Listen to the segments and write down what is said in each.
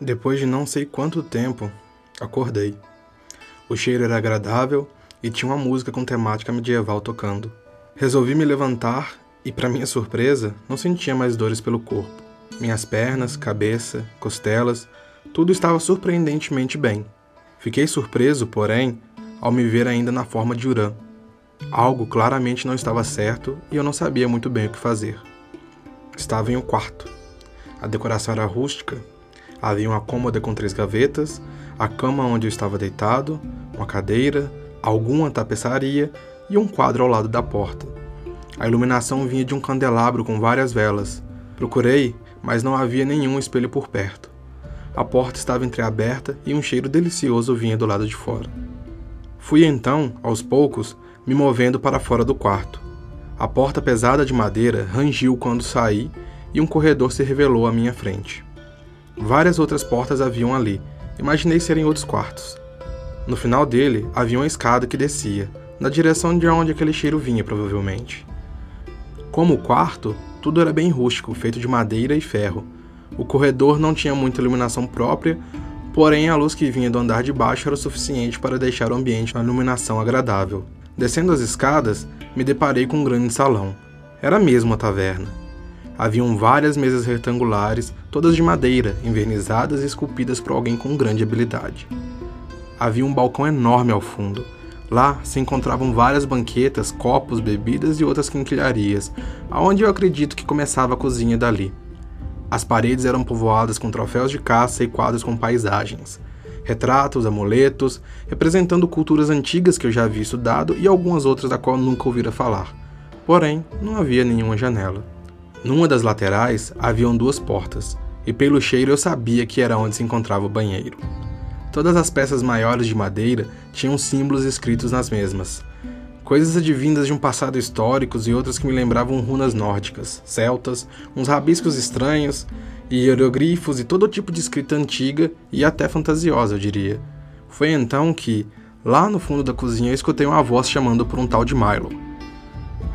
Depois de não sei quanto tempo, acordei. O cheiro era agradável e tinha uma música com temática medieval tocando. Resolvi me levantar e, para minha surpresa, não sentia mais dores pelo corpo. Minhas pernas, cabeça, costelas, tudo estava surpreendentemente bem. Fiquei surpreso, porém, ao me ver ainda na forma de Urã. Algo claramente não estava certo e eu não sabia muito bem o que fazer. Estava em um quarto. A decoração era rústica. Havia uma cômoda com três gavetas, a cama onde eu estava deitado, uma cadeira, alguma tapeçaria e um quadro ao lado da porta. A iluminação vinha de um candelabro com várias velas. Procurei, mas não havia nenhum espelho por perto. A porta estava entreaberta e um cheiro delicioso vinha do lado de fora. Fui então, aos poucos, me movendo para fora do quarto. A porta pesada de madeira rangiu quando saí e um corredor se revelou à minha frente. Várias outras portas haviam ali, imaginei serem outros quartos. No final dele havia uma escada que descia, na direção de onde aquele cheiro vinha, provavelmente. Como o quarto, tudo era bem rústico, feito de madeira e ferro. O corredor não tinha muita iluminação própria, porém a luz que vinha do andar de baixo era o suficiente para deixar o ambiente uma iluminação agradável. Descendo as escadas, me deparei com um grande salão. Era mesmo uma taverna. Haviam várias mesas retangulares, todas de madeira, envernizadas e esculpidas por alguém com grande habilidade. Havia um balcão enorme ao fundo. Lá se encontravam várias banquetas, copos, bebidas e outras quinquilharias, aonde eu acredito que começava a cozinha dali. As paredes eram povoadas com troféus de caça e quadros com paisagens retratos, amuletos, representando culturas antigas que eu já havia estudado e algumas outras da qual nunca ouvira falar. Porém, não havia nenhuma janela. Numa das laterais haviam duas portas, e pelo cheiro eu sabia que era onde se encontrava o banheiro. Todas as peças maiores de madeira tinham símbolos escritos nas mesmas, coisas advindas de um passado históricos e outras que me lembravam runas nórdicas, celtas, uns rabiscos estranhos, e hieroglifos e todo tipo de escrita antiga e até fantasiosa, eu diria. Foi então que, lá no fundo da cozinha, eu escutei uma voz chamando por um tal de Milo.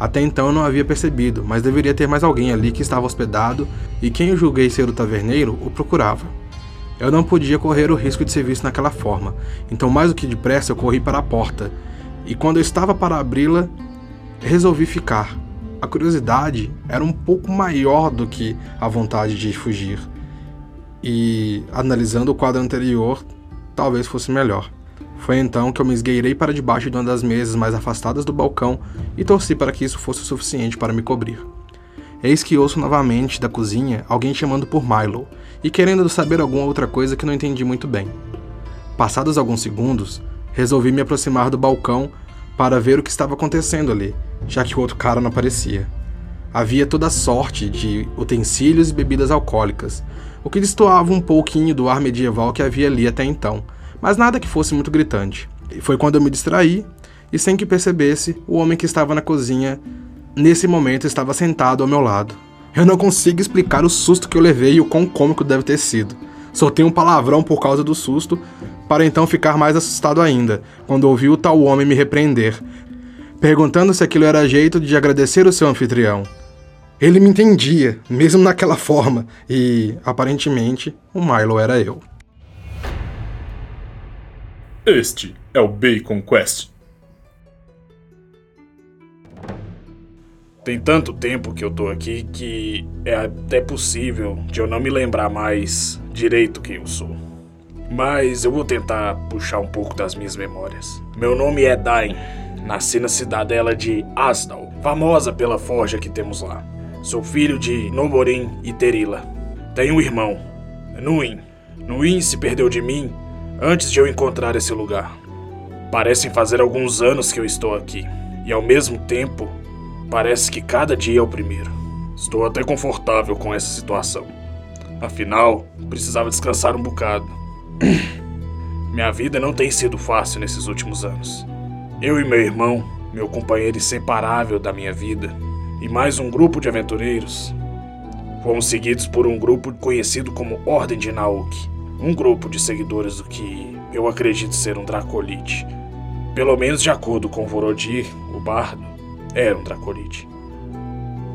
Até então eu não havia percebido, mas deveria ter mais alguém ali que estava hospedado e quem eu julguei ser o taverneiro o procurava. Eu não podia correr o risco de ser visto naquela forma, então mais do que depressa eu corri para a porta, e quando eu estava para abri-la, resolvi ficar, a curiosidade era um pouco maior do que a vontade de fugir. E, analisando o quadro anterior, talvez fosse melhor. Foi então que eu me esgueirei para debaixo de uma das mesas mais afastadas do balcão e torci para que isso fosse o suficiente para me cobrir. Eis que ouço novamente da cozinha alguém chamando por Milo e querendo saber alguma outra coisa que não entendi muito bem. Passados alguns segundos, resolvi me aproximar do balcão para ver o que estava acontecendo ali, já que o outro cara não aparecia. Havia toda sorte de utensílios e bebidas alcoólicas, o que destoava um pouquinho do ar medieval que havia ali até então, mas nada que fosse muito gritante. E foi quando eu me distraí e, sem que percebesse, o homem que estava na cozinha nesse momento estava sentado ao meu lado. Eu não consigo explicar o susto que eu levei e o quão cômico deve ter sido. Soltei um palavrão por causa do susto, para então ficar mais assustado ainda, quando ouvi o tal homem me repreender, perguntando se aquilo era jeito de agradecer o seu anfitrião. Ele me entendia, mesmo naquela forma, e aparentemente o Milo era eu. Este é o Bacon Quest. Tem tanto tempo que eu tô aqui que é até possível de eu não me lembrar mais direito quem eu sou mas eu vou tentar puxar um pouco das minhas memórias. Meu nome é Dain, nasci na cidadela de Asdal, famosa pela forja que temos lá. Sou filho de Noborin e Terila. Tenho um irmão, Nuin. Nuin se perdeu de mim antes de eu encontrar esse lugar. Parecem fazer alguns anos que eu estou aqui, e ao mesmo tempo, parece que cada dia é o primeiro. Estou até confortável com essa situação. Afinal, precisava descansar um bocado. Minha vida não tem sido fácil nesses últimos anos. Eu e meu irmão, meu companheiro inseparável da minha vida, e mais um grupo de aventureiros, fomos seguidos por um grupo conhecido como Ordem de Nauk, um grupo de seguidores do que eu acredito ser um Dracolite. Pelo menos de acordo com Vorodir, o bardo, era um Dracolite.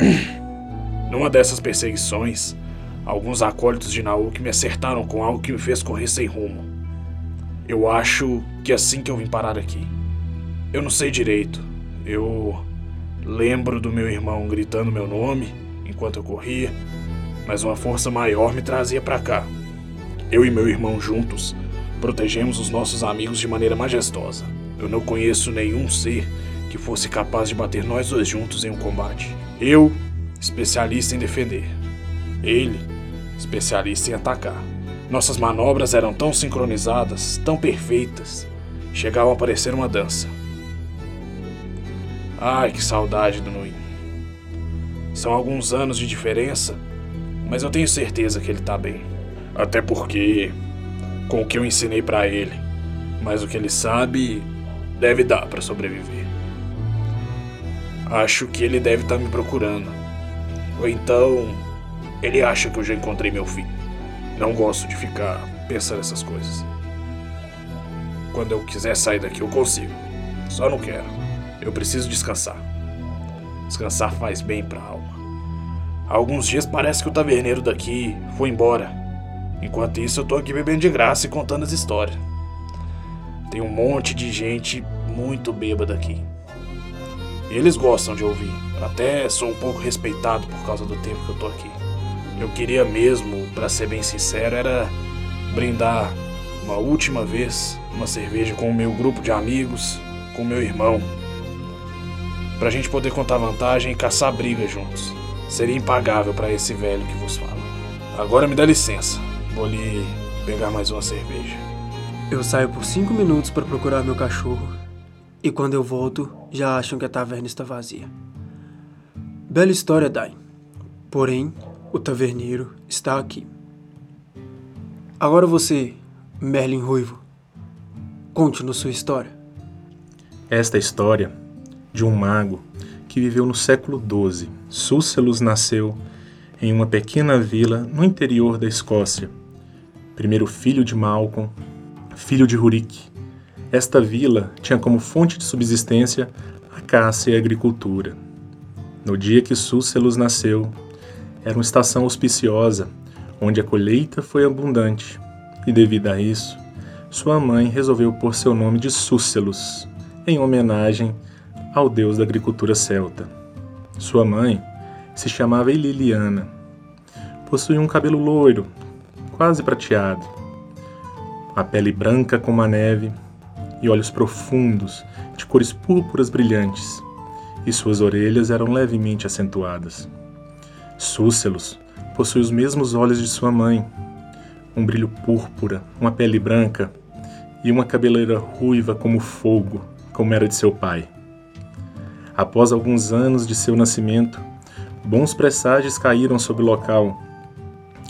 Numa dessas perseguições, alguns acólitos de Nauk me acertaram com algo que me fez correr sem rumo. Eu acho que é assim que eu vim parar aqui. Eu não sei direito. Eu lembro do meu irmão gritando meu nome enquanto eu corria, mas uma força maior me trazia para cá. Eu e meu irmão juntos protegemos os nossos amigos de maneira majestosa. Eu não conheço nenhum ser que fosse capaz de bater nós dois juntos em um combate. Eu, especialista em defender. Ele, especialista em atacar. Nossas manobras eram tão sincronizadas, tão perfeitas, chegavam a parecer uma dança. Ai, que saudade do Nui. São alguns anos de diferença, mas eu tenho certeza que ele tá bem. Até porque, com o que eu ensinei para ele, mas o que ele sabe, deve dar para sobreviver. Acho que ele deve estar tá me procurando. Ou então, ele acha que eu já encontrei meu filho. Não gosto de ficar pensando essas coisas. Quando eu quiser sair daqui, eu consigo. Só não quero. Eu preciso descansar. Descansar faz bem pra alma. Há alguns dias parece que o taverneiro daqui foi embora. Enquanto isso, eu tô aqui bebendo de graça e contando as histórias. Tem um monte de gente muito bêbada aqui. E eles gostam de ouvir. Até sou um pouco respeitado por causa do tempo que eu tô aqui. Eu queria mesmo, para ser bem sincero, era brindar uma última vez uma cerveja com o meu grupo de amigos, com meu irmão, pra gente poder contar vantagem e caçar briga juntos. Seria impagável para esse velho que vos fala. Agora me dá licença, vou lhe pegar mais uma cerveja. Eu saio por cinco minutos para procurar meu cachorro e quando eu volto já acham que a taverna está vazia. Bela história, Dai. Porém, o taverneiro está aqui. Agora você, Merlin Ruivo, conte-nos sua história. Esta história de um mago que viveu no século XII. Súcelos nasceu em uma pequena vila no interior da Escócia. Primeiro filho de Malcolm, filho de Rurik. Esta vila tinha como fonte de subsistência a caça e a agricultura. No dia que Súcelos nasceu, era uma estação auspiciosa, onde a colheita foi abundante, e devido a isso, sua mãe resolveu pôr seu nome de Súcelos, em homenagem ao deus da agricultura celta. Sua mãe se chamava Eliliana. Possuía um cabelo loiro, quase prateado, a pele branca como a neve e olhos profundos, de cores púrpuras brilhantes, e suas orelhas eram levemente acentuadas. Súcelos possui os mesmos olhos de sua mãe, um brilho púrpura, uma pele branca e uma cabeleira ruiva como fogo, como era de seu pai. Após alguns anos de seu nascimento, bons presságios caíram sobre o local.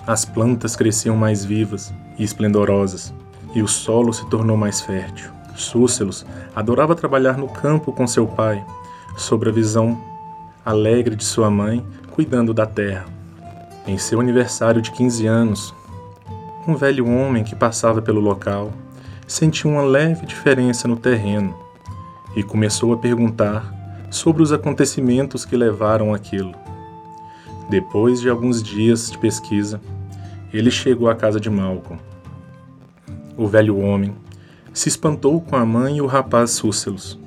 As plantas cresciam mais vivas e esplendorosas, e o solo se tornou mais fértil. Súcelos adorava trabalhar no campo com seu pai, sob a visão alegre de sua mãe cuidando da terra. Em seu aniversário de 15 anos, um velho homem que passava pelo local sentiu uma leve diferença no terreno e começou a perguntar sobre os acontecimentos que levaram aquilo. Depois de alguns dias de pesquisa, ele chegou à casa de Malcolm. O velho homem se espantou com a mãe e o rapaz Súcelos.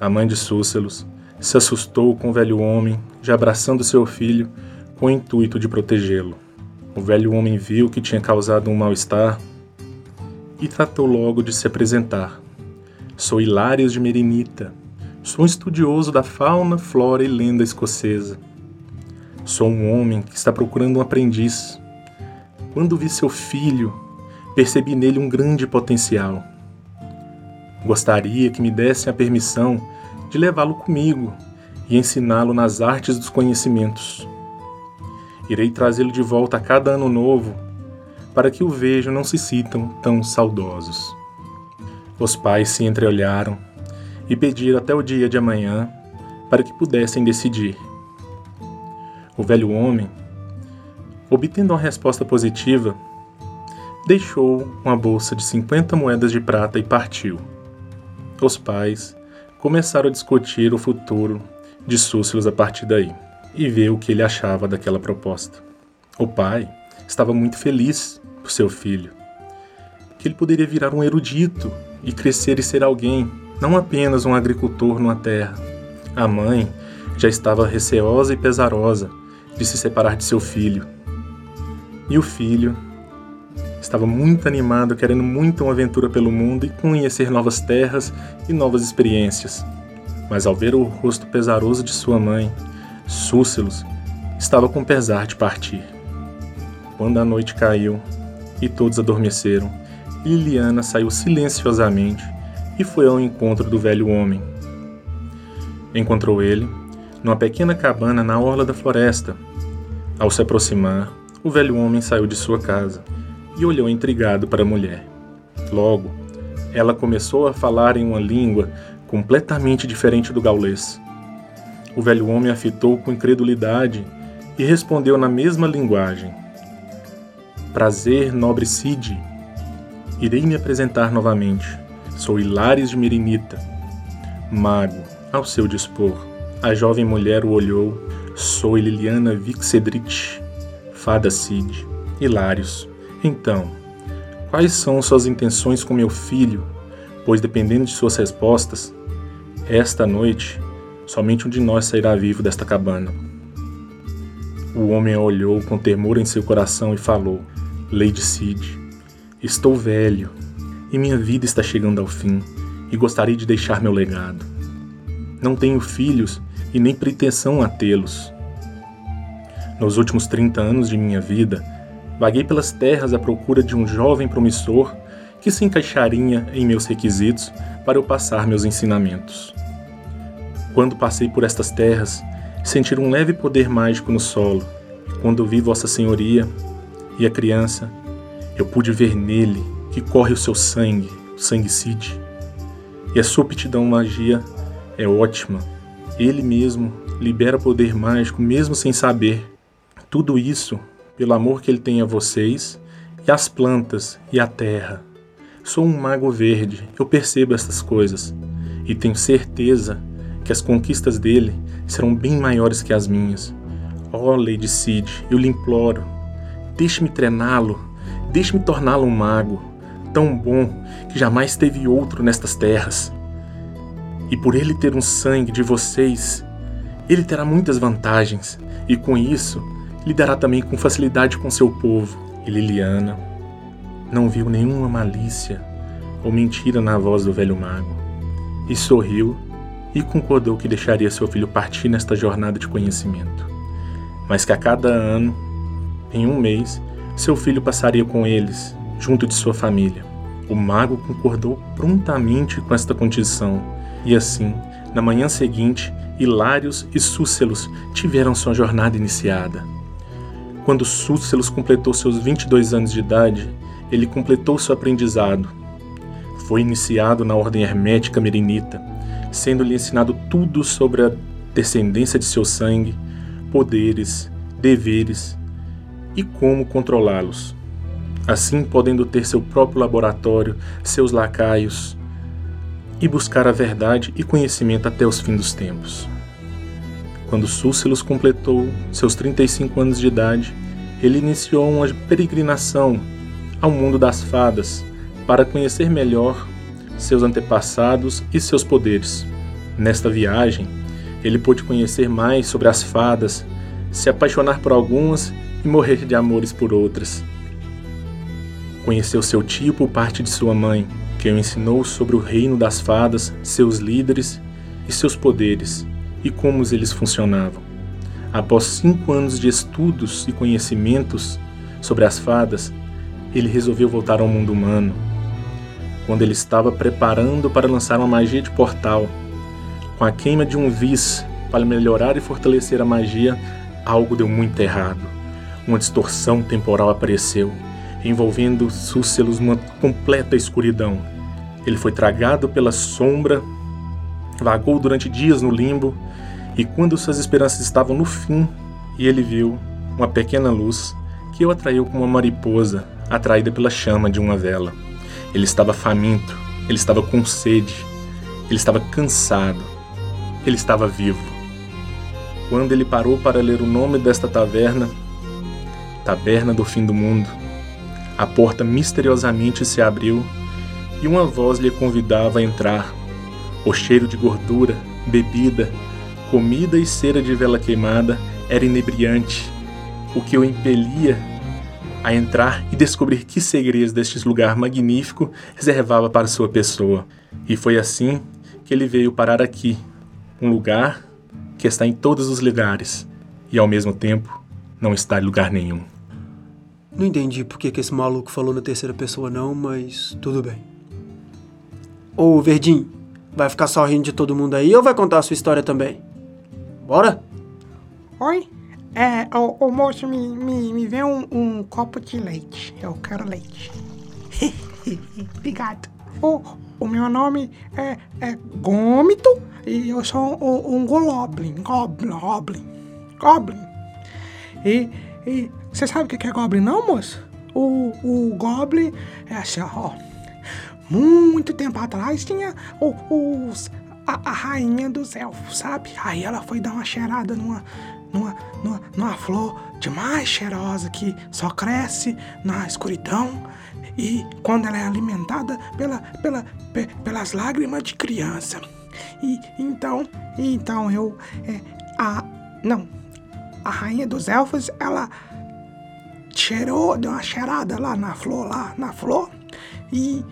A mãe de Súcelos se assustou com o velho homem, já abraçando seu filho, com o intuito de protegê-lo. O velho homem viu que tinha causado um mal-estar e tratou logo de se apresentar. Sou Hilários de Merinita. Sou um estudioso da fauna, flora e lenda escocesa. Sou um homem que está procurando um aprendiz. Quando vi seu filho, percebi nele um grande potencial. Gostaria que me dessem a permissão de levá-lo comigo e ensiná-lo nas artes dos conhecimentos. Irei trazê-lo de volta a cada ano novo, para que o vejam não se sintam tão saudosos. Os pais se entreolharam e pediram até o dia de amanhã para que pudessem decidir. O velho homem, obtendo uma resposta positiva, deixou uma bolsa de 50 moedas de prata e partiu. Os pais começaram a discutir o futuro de Súcilos a partir daí e ver o que ele achava daquela proposta. O pai estava muito feliz por seu filho, que ele poderia virar um erudito e crescer e ser alguém, não apenas um agricultor numa terra. A mãe já estava receosa e pesarosa de se separar de seu filho. E o filho estava muito animado, querendo muito uma aventura pelo mundo e conhecer novas terras e novas experiências. Mas ao ver o rosto pesaroso de sua mãe, Súcelos estava com pesar de partir. Quando a noite caiu e todos adormeceram, Liliana saiu silenciosamente e foi ao encontro do velho homem. Encontrou ele numa pequena cabana na orla da floresta. Ao se aproximar, o velho homem saiu de sua casa e olhou intrigado para a mulher. Logo, ela começou a falar em uma língua completamente diferente do gaulês. O velho homem a fitou com incredulidade e respondeu na mesma linguagem: Prazer, nobre Cid. Irei me apresentar novamente. Sou Hilares de Mirinita, mago, ao seu dispor. A jovem mulher o olhou. Sou Liliana Vixedrich, fada Cid. Hilários. Então, quais são suas intenções com meu filho? Pois dependendo de suas respostas, esta noite somente um de nós sairá vivo desta cabana. O homem a olhou com temor em seu coração e falou: Lady Cid, estou velho e minha vida está chegando ao fim e gostaria de deixar meu legado. Não tenho filhos e nem pretensão a tê-los. Nos últimos 30 anos de minha vida, Vaguei pelas terras à procura de um jovem promissor que se encaixaria em meus requisitos para eu passar meus ensinamentos. Quando passei por estas terras, senti um leve poder mágico no solo. Quando vi Vossa Senhoria e a criança, eu pude ver nele que corre o seu sangue, o sangue Cid. E a sua aptidão magia é ótima. Ele mesmo libera poder mágico mesmo sem saber. Tudo isso pelo amor que ele tem a vocês, e às plantas e à terra. Sou um mago verde, eu percebo estas coisas, e tenho certeza que as conquistas dele serão bem maiores que as minhas. Oh, Lady Cid, eu lhe imploro, deixe-me treiná-lo, deixe-me torná-lo um mago, tão bom que jamais teve outro nestas terras. E por ele ter um sangue de vocês, ele terá muitas vantagens, e com isso lidará também com facilidade com seu povo. E Liliana não viu nenhuma malícia ou mentira na voz do velho mago, e sorriu e concordou que deixaria seu filho partir nesta jornada de conhecimento, mas que a cada ano, em um mês, seu filho passaria com eles, junto de sua família. O mago concordou prontamente com esta condição, e assim, na manhã seguinte, Hilários e Súcelos tiveram sua jornada iniciada. Quando Súcelos completou seus 22 anos de idade, ele completou seu aprendizado. Foi iniciado na ordem hermética merinita, sendo-lhe ensinado tudo sobre a descendência de seu sangue, poderes, deveres e como controlá-los. Assim, podendo ter seu próprio laboratório, seus lacaios e buscar a verdade e conhecimento até os fins dos tempos. Quando Súcilos completou seus 35 anos de idade, ele iniciou uma peregrinação ao mundo das fadas para conhecer melhor seus antepassados e seus poderes. Nesta viagem, ele pôde conhecer mais sobre as fadas, se apaixonar por algumas e morrer de amores por outras. Conheceu seu tio por parte de sua mãe, que o ensinou sobre o reino das fadas, seus líderes e seus poderes e como eles funcionavam. Após cinco anos de estudos e conhecimentos sobre as fadas, ele resolveu voltar ao mundo humano. Quando ele estava preparando para lançar uma magia de portal, com a queima de um vis para melhorar e fortalecer a magia, algo deu muito errado. Uma distorção temporal apareceu, envolvendo Súcelos numa completa escuridão. Ele foi tragado pela sombra, vagou durante dias no limbo e quando suas esperanças estavam no fim, ele viu uma pequena luz que o atraiu como uma mariposa atraída pela chama de uma vela. Ele estava faminto, ele estava com sede, ele estava cansado, ele estava vivo. Quando ele parou para ler o nome desta taverna, taberna do fim do mundo. A porta misteriosamente se abriu e uma voz lhe convidava a entrar. O cheiro de gordura, bebida, comida e cera de vela queimada era inebriante, o que o impelia a entrar e descobrir que segredos deste lugar magnífico reservava para sua pessoa. E foi assim que ele veio parar aqui, um lugar que está em todos os lugares e ao mesmo tempo não está em lugar nenhum. Não entendi por que, esse maluco falou na terceira pessoa, não, mas tudo bem. Ô, Verdinho, vai ficar só rindo de todo mundo aí ou vai contar a sua história também? Bora? Oi? É, o, moço, me, me, me vê um, um copo de leite. Eu quero leite. Obrigado. O, o meu nome é, é Gômito e eu sou um, um Goblin. Goblin, Goblin. Goblin. E, e você sabe o que é Goblin, não, moço? O, o Goblin é assim, ó. Muito tempo atrás tinha os, a, a rainha dos elfos, sabe? Aí ela foi dar uma cheirada numa, numa, numa, numa flor demais cheirosa que só cresce na escuridão e quando ela é alimentada pela, pela, pe, pelas lágrimas de criança. E então, então eu, é, a, não, a rainha dos elfos, ela cheirou, deu uma cheirada lá na flor, lá na flor, e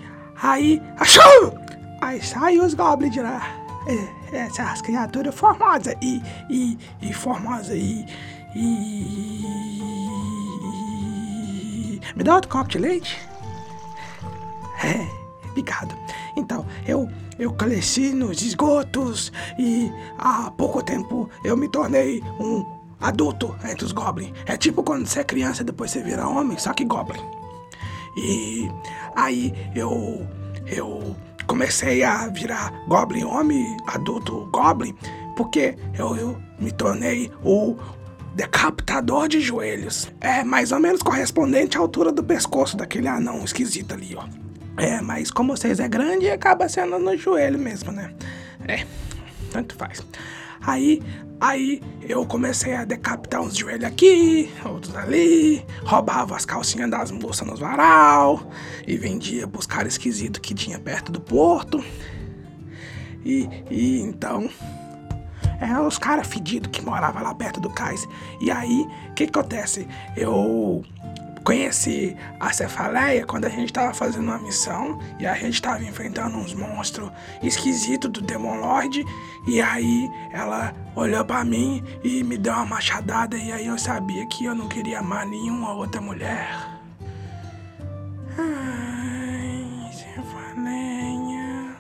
aí, achou! Aí sai os goblins de lá. É, essas criaturas formosas e, e, e formosas e, e, Me dá outro copo de leite? É, obrigado. Então, eu, eu cresci nos esgotos e há pouco tempo eu me tornei um adulto entre os goblins. É tipo quando você é criança e depois você vira homem, só que goblin. E aí eu eu comecei a virar goblin homem, adulto goblin, porque eu, eu me tornei o decapitador de joelhos. É mais ou menos correspondente à altura do pescoço daquele anão esquisito ali, ó. É, mas como vocês é grande, acaba sendo no joelho mesmo, né? É, tanto faz. Aí Aí eu comecei a decapitar uns joelhos aqui, outros ali, roubava as calcinhas das moças nos varal e vendia pros caras esquisitos que tinha perto do porto. E, e então. É os caras fedidos que moravam lá perto do cais. E aí, o que, que acontece? Eu conheci a Cefaleia quando a gente tava fazendo uma missão e a gente tava enfrentando uns monstros esquisitos do Demon Lord. E aí ela olhou para mim e me deu uma machadada. E aí eu sabia que eu não queria amar nenhuma outra mulher. Ai, Cefaleia.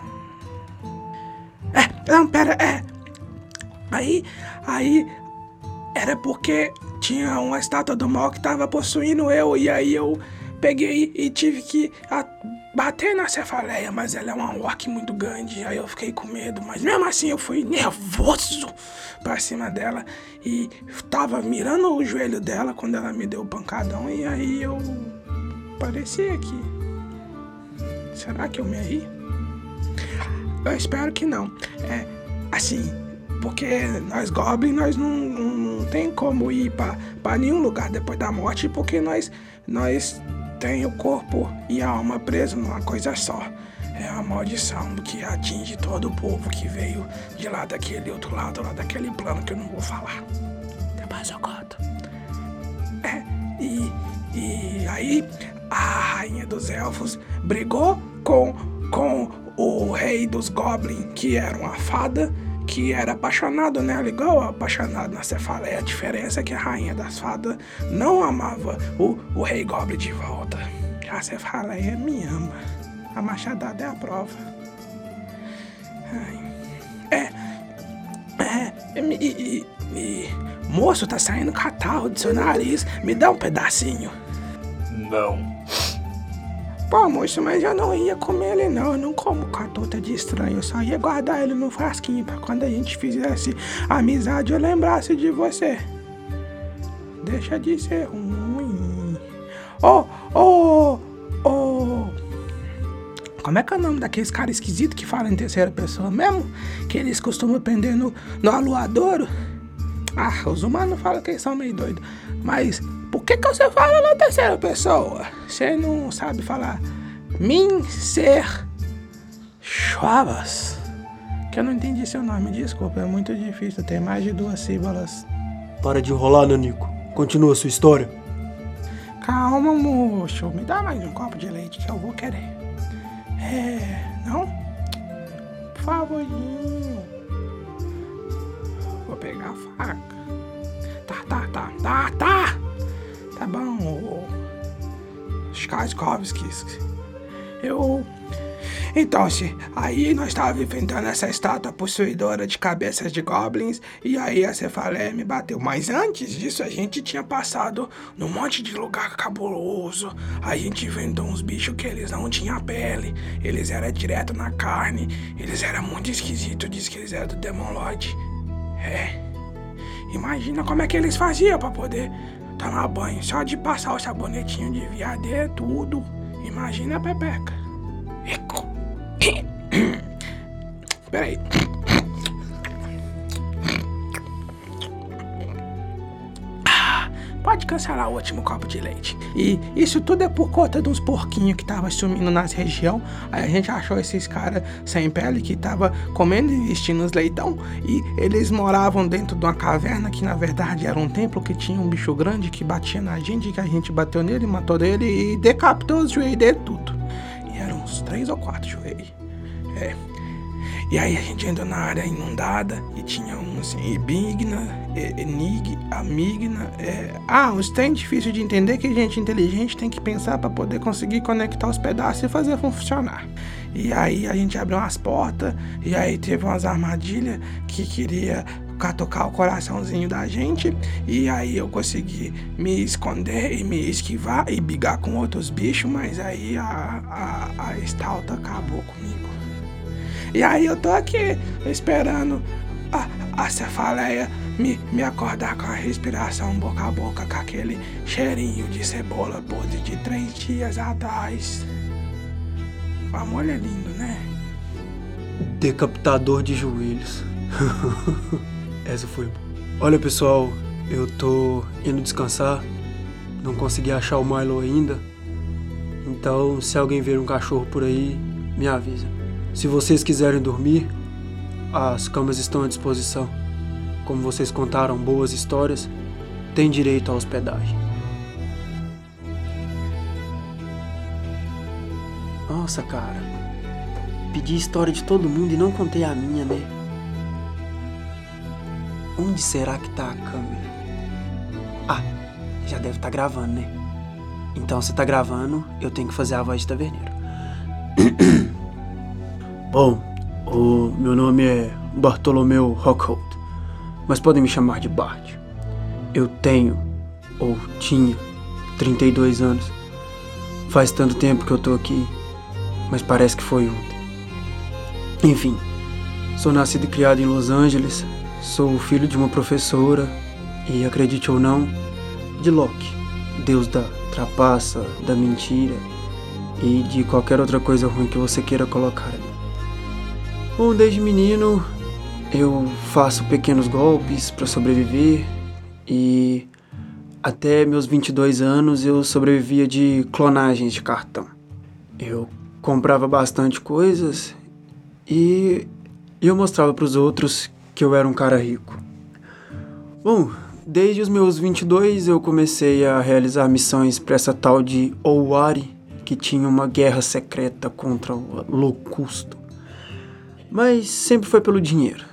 É, não, pera, é. Aí, aí era porque tinha uma estátua do mal que tava possuindo eu, e aí eu peguei e tive que bater na cefaleia, mas ela é uma orc muito grande, aí eu fiquei com medo, mas mesmo assim eu fui nervoso pra cima dela e tava mirando o joelho dela quando ela me deu o pancadão, e aí eu pareci aqui. Será que eu me ri? Eu espero que não. É, assim, porque nós Goblin, nós não, não tem como ir para nenhum lugar depois da morte, porque nós, nós tem o corpo e a alma presos numa coisa só. É a maldição que atinge todo o povo que veio de lá daquele outro lado, lá daquele plano que eu não vou falar. Depois eu conto. É, e, e aí a rainha dos elfos brigou com, com o rei dos goblins, que era uma fada, que era apaixonado nela, igual apaixonado na Cefaleia. A diferença é que a rainha das fadas não amava o, o rei Goblin de volta. A Cefaleia me ama. A machadada é a prova. Ai. É. É. E, e, e, moço, tá saindo catarro do seu nariz. Me dá um pedacinho. Não. Pô, moço, mas eu não ia comer ele não. Eu não como catota de estranho. Eu só ia guardar ele no frasquinho pra quando a gente fizesse amizade eu lembrasse de você. Deixa de ser ruim. Ô, ô, ô. Como é que é o nome daqueles caras esquisitos que falam em terceira pessoa mesmo? Que eles costumam prender no, no aluadouro? Ah, os humanos falam que eles são meio doidos. Mas por que, que você fala na terceira pessoa? Você não sabe falar min ser Schwabas. Que eu não entendi seu nome, desculpa, é muito difícil, tem mais de duas sílabas. Para de enrolar, Nanico. Continua a sua história. Calma, moço, me dá mais um copo de leite que eu vou querer. É, não? Por favorzinho. Pegar a faca. Tá, tá, tá, tá, tá. Tá bom, Skarskovskis. Eu então, se aí nós estávamos enfrentando essa estátua possuidora de cabeças de goblins, e aí a cefaleia me bateu. Mas antes disso, a gente tinha passado num monte de lugar cabuloso. A gente enfrentou uns bichos que eles não tinham pele, eles eram direto na carne, eles eram muito esquisitos, diz que eles eram do Demon Lord. É. Imagina como é que eles faziam para poder tomar banho. Só de passar o sabonetinho de viadeiro, tudo. Imagina a Pepeca. Peraí. Pode cancelar o último copo de leite. E isso tudo é por conta dos porquinhos que tava sumindo nas região. Aí a gente achou esses caras sem pele que tava comendo e vestindo os leitão. E eles moravam dentro de uma caverna que na verdade era um templo que tinha um bicho grande que batia na gente, que a gente bateu nele, matou ele e decapitou os joelhos dele tudo. E eram uns três ou quatro joelhos. É. E aí a gente entrou na área inundada e tinha um assim, Ibigna, Enig, Amigna. É... Ah, uns trem difícil de entender que gente inteligente tem que pensar para poder conseguir conectar os pedaços e fazer funcionar. E aí a gente abriu umas portas e aí teve umas armadilhas que queria tocar o coraçãozinho da gente. E aí eu consegui me esconder e me esquivar e brigar com outros bichos, mas aí a, a, a Stalta acabou comigo. E aí eu tô aqui esperando a, a cefaleia me, me acordar com a respiração boca a boca, com aquele cheirinho de cebola podre de três dias atrás. O amor é lindo, né? Decapitador de joelhos. Essa foi. Olha, pessoal, eu tô indo descansar. Não consegui achar o Milo ainda. Então, se alguém ver um cachorro por aí, me avisa. Se vocês quiserem dormir, as camas estão à disposição. Como vocês contaram boas histórias, tem direito à hospedagem. Nossa, cara. Pedi história de todo mundo e não contei a minha, né? Onde será que tá a câmera? Ah, já deve estar tá gravando, né? Então, se tá gravando, eu tenho que fazer a voz de taverneiro. Bom, o meu nome é Bartolomeu Rockhold, mas podem me chamar de Bart. Eu tenho, ou tinha, 32 anos. Faz tanto tempo que eu tô aqui, mas parece que foi ontem. Enfim, sou nascido e criado em Los Angeles, sou filho de uma professora e, acredite ou não, de Loki, deus da trapaça, da mentira e de qualquer outra coisa ruim que você queira colocar ali. Bom, desde menino eu faço pequenos golpes para sobreviver e até meus 22 anos eu sobrevivia de clonagens de cartão. Eu comprava bastante coisas e eu mostrava para os outros que eu era um cara rico. Bom, desde os meus 22 eu comecei a realizar missões para essa tal de Owari, que tinha uma guerra secreta contra o Locusto. Mas sempre foi pelo dinheiro.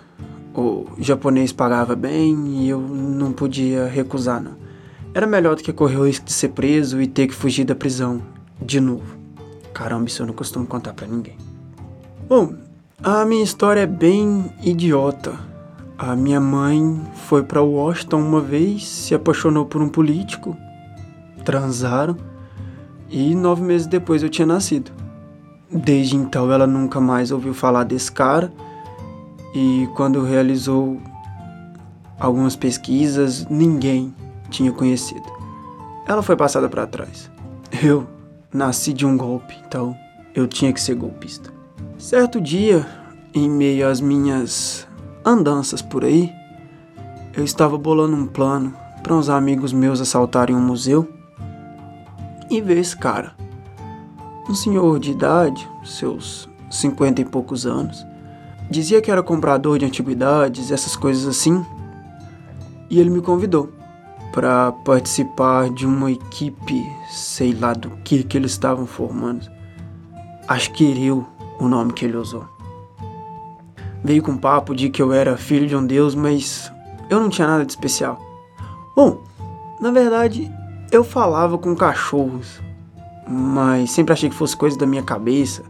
O japonês pagava bem e eu não podia recusar, não. Era melhor do que correr o risco de ser preso e ter que fugir da prisão de novo. Caramba, isso eu não costumo contar para ninguém. Bom, a minha história é bem idiota. A minha mãe foi para Washington uma vez, se apaixonou por um político, transaram e nove meses depois eu tinha nascido. Desde então ela nunca mais ouviu falar desse cara e quando realizou algumas pesquisas, ninguém tinha conhecido. Ela foi passada para trás. Eu nasci de um golpe, então eu tinha que ser golpista. Certo dia, em meio às minhas andanças por aí, eu estava bolando um plano para uns amigos meus assaltarem um museu e ver esse cara. Um senhor de idade, seus cinquenta e poucos anos, dizia que era comprador de antiguidades, essas coisas assim, e ele me convidou para participar de uma equipe, sei lá do que que eles estavam formando. Acho que Ireu, o nome que ele usou. Veio com papo de que eu era filho de um deus, mas eu não tinha nada de especial. Bom, na verdade, eu falava com cachorros, mas sempre achei que fosse coisa da minha cabeça,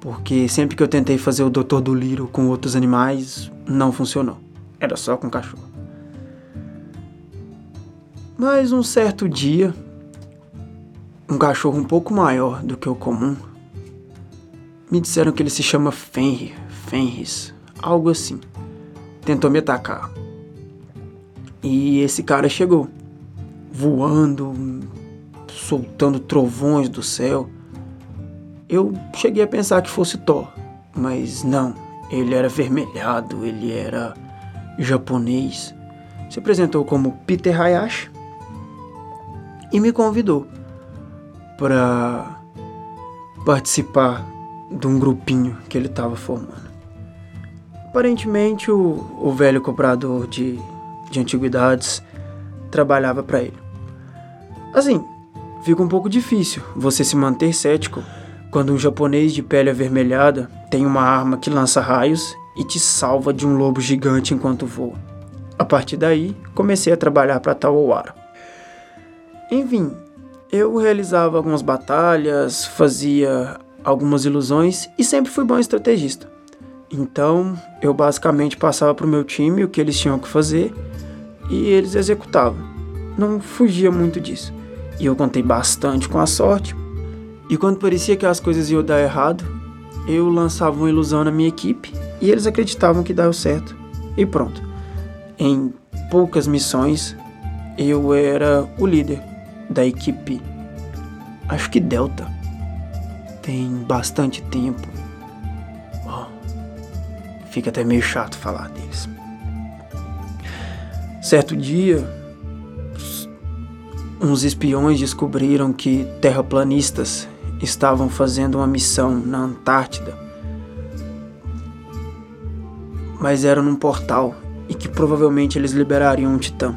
porque sempre que eu tentei fazer o Doutor do Liro com outros animais, não funcionou. Era só com cachorro. Mas um certo dia, um cachorro um pouco maior do que o comum, me disseram que ele se chama Fenrir, Fenris, algo assim. Tentou me atacar. E esse cara chegou, voando, soltando trovões do céu. Eu cheguei a pensar que fosse Thor, mas não. Ele era vermelhado, ele era japonês. Se apresentou como Peter Hayashi e me convidou para participar de um grupinho que ele estava formando. Aparentemente, o, o velho comprador de, de antiguidades trabalhava para ele. Assim, fica um pouco difícil você se manter cético quando um japonês de pele avermelhada tem uma arma que lança raios e te salva de um lobo gigante enquanto voa. A partir daí, comecei a trabalhar para Tawawara. Enfim, eu realizava algumas batalhas, fazia algumas ilusões e sempre fui bom estrategista. Então, eu basicamente passava para o meu time o que eles tinham que fazer e eles executavam. Não fugia muito disso. E eu contei bastante com a sorte, e quando parecia que as coisas iam dar errado, eu lançava uma ilusão na minha equipe e eles acreditavam que dava certo. E pronto. Em poucas missões, eu era o líder da equipe. Acho que Delta. Tem bastante tempo. Oh, fica até meio chato falar deles. Certo dia, uns espiões descobriram que terraplanistas estavam fazendo uma missão na Antártida, mas era num portal e que provavelmente eles liberariam um titã.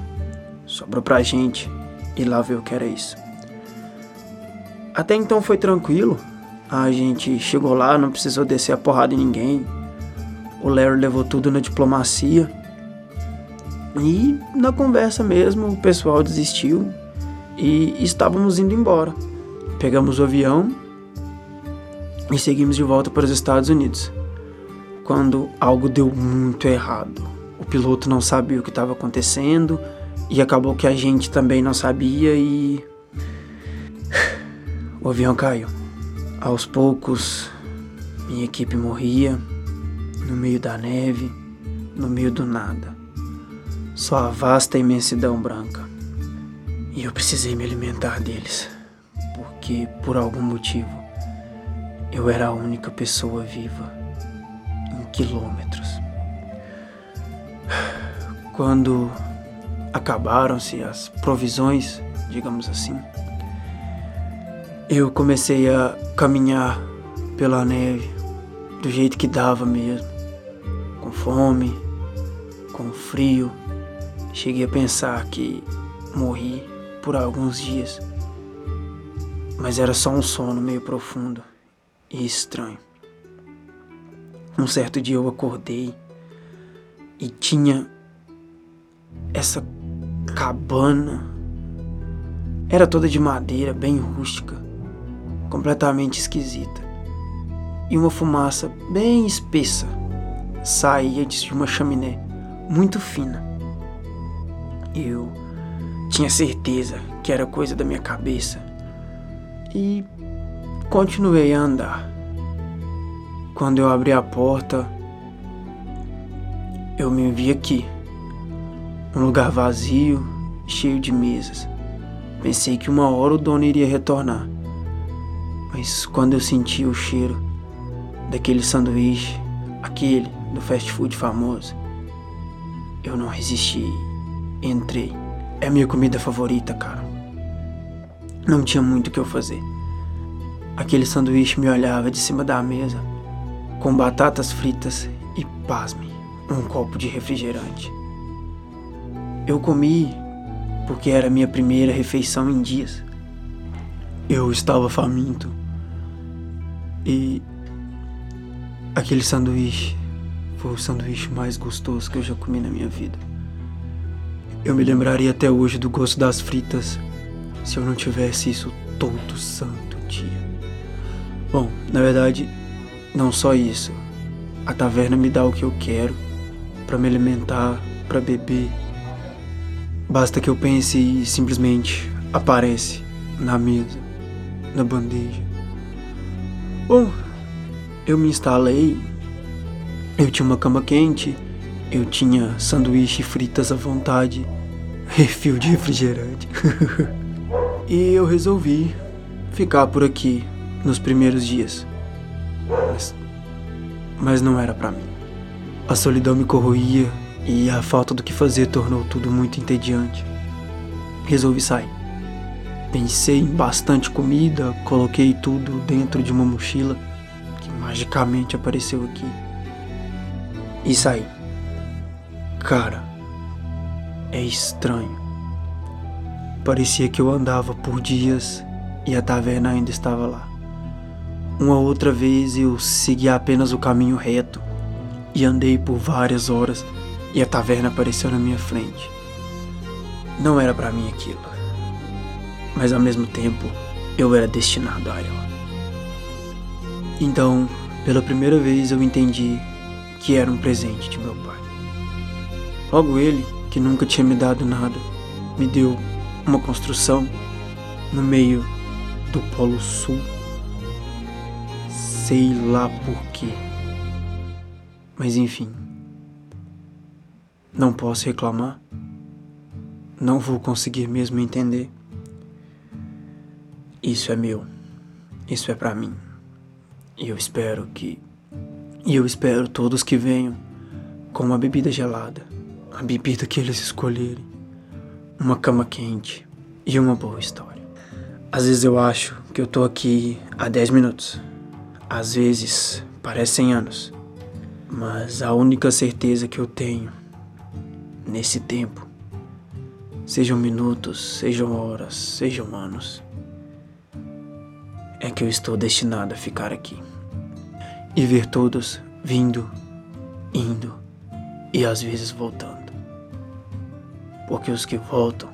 Sobrou pra gente ir lá ver o que era isso. Até então foi tranquilo. A gente chegou lá, não precisou descer a porrada em ninguém. O Larry levou tudo na diplomacia. E na conversa mesmo, o pessoal desistiu e estávamos indo embora. Pegamos o avião e seguimos de volta para os Estados Unidos. Quando algo deu muito errado. O piloto não sabia o que estava acontecendo e acabou que a gente também não sabia e. O avião caiu. Aos poucos, minha equipe morria no meio da neve, no meio do nada. Só a vasta imensidão branca. E eu precisei me alimentar deles porque, por algum motivo, eu era a única pessoa viva em quilômetros. Quando acabaram-se as provisões, digamos assim, eu comecei a caminhar pela neve do jeito que dava mesmo, com fome, com frio. Cheguei a pensar que morri por alguns dias mas era só um sono meio profundo e estranho. Um certo dia eu acordei e tinha essa cabana. Era toda de madeira, bem rústica, completamente esquisita. E uma fumaça bem espessa saía de uma chaminé muito fina. Eu tinha certeza que era coisa da minha cabeça e continuei a andar. Quando eu abri a porta, eu me vi aqui, um lugar vazio, cheio de mesas. Pensei que uma hora o dono iria retornar, mas quando eu senti o cheiro daquele sanduíche, aquele do fast food famoso, eu não resisti. Entrei. É a minha comida favorita, cara. Não tinha muito o que eu fazer. Aquele sanduíche me olhava de cima da mesa, com batatas fritas e, pasme, um copo de refrigerante. Eu comi porque era minha primeira refeição em dias. Eu estava faminto. E aquele sanduíche foi o sanduíche mais gostoso que eu já comi na minha vida. Eu me lembraria até hoje do gosto das fritas se eu não tivesse isso todo santo dia. Bom, na verdade, não só isso. A taverna me dá o que eu quero para me alimentar, para beber. Basta que eu pense e simplesmente aparece na mesa, na bandeja. Bom, eu me instalei. Eu tinha uma cama quente, eu tinha sanduíche fritas à vontade, refil de refrigerante. e eu resolvi ficar por aqui nos primeiros dias. Mas, mas não era para mim. A solidão me corroía e a falta do que fazer tornou tudo muito entediante. Resolvi sair. Pensei em bastante comida, coloquei tudo dentro de uma mochila que magicamente apareceu aqui. E saí. Cara, é estranho. Parecia que eu andava por dias e a taverna ainda estava lá. Uma outra vez eu segui apenas o caminho reto e andei por várias horas e a taverna apareceu na minha frente. Não era para mim aquilo, mas ao mesmo tempo eu era destinado a ela. Então, pela primeira vez eu entendi que era um presente de meu pai. Logo ele, que nunca tinha me dado nada, me deu uma construção no meio do Polo Sul. Sei lá por quê. Mas enfim. Não posso reclamar. Não vou conseguir mesmo entender. Isso é meu. Isso é para mim. E eu espero que. E eu espero todos que venham com uma bebida gelada. A bebida que eles escolherem uma cama quente e uma boa história. Às vezes eu acho que eu tô aqui há 10 minutos. Às vezes parecem anos. Mas a única certeza que eu tenho nesse tempo, sejam minutos, sejam horas, sejam anos, é que eu estou destinado a ficar aqui e ver todos vindo, indo e às vezes voltando. Porque os que voltam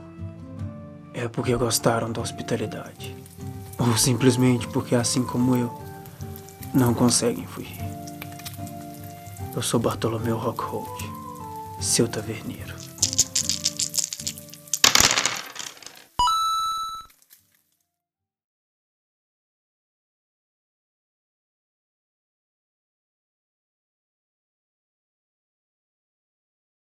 é porque gostaram da hospitalidade. Ou simplesmente porque, assim como eu, não conseguem fugir. Eu sou Bartolomeu Rockhold, seu taverneiro.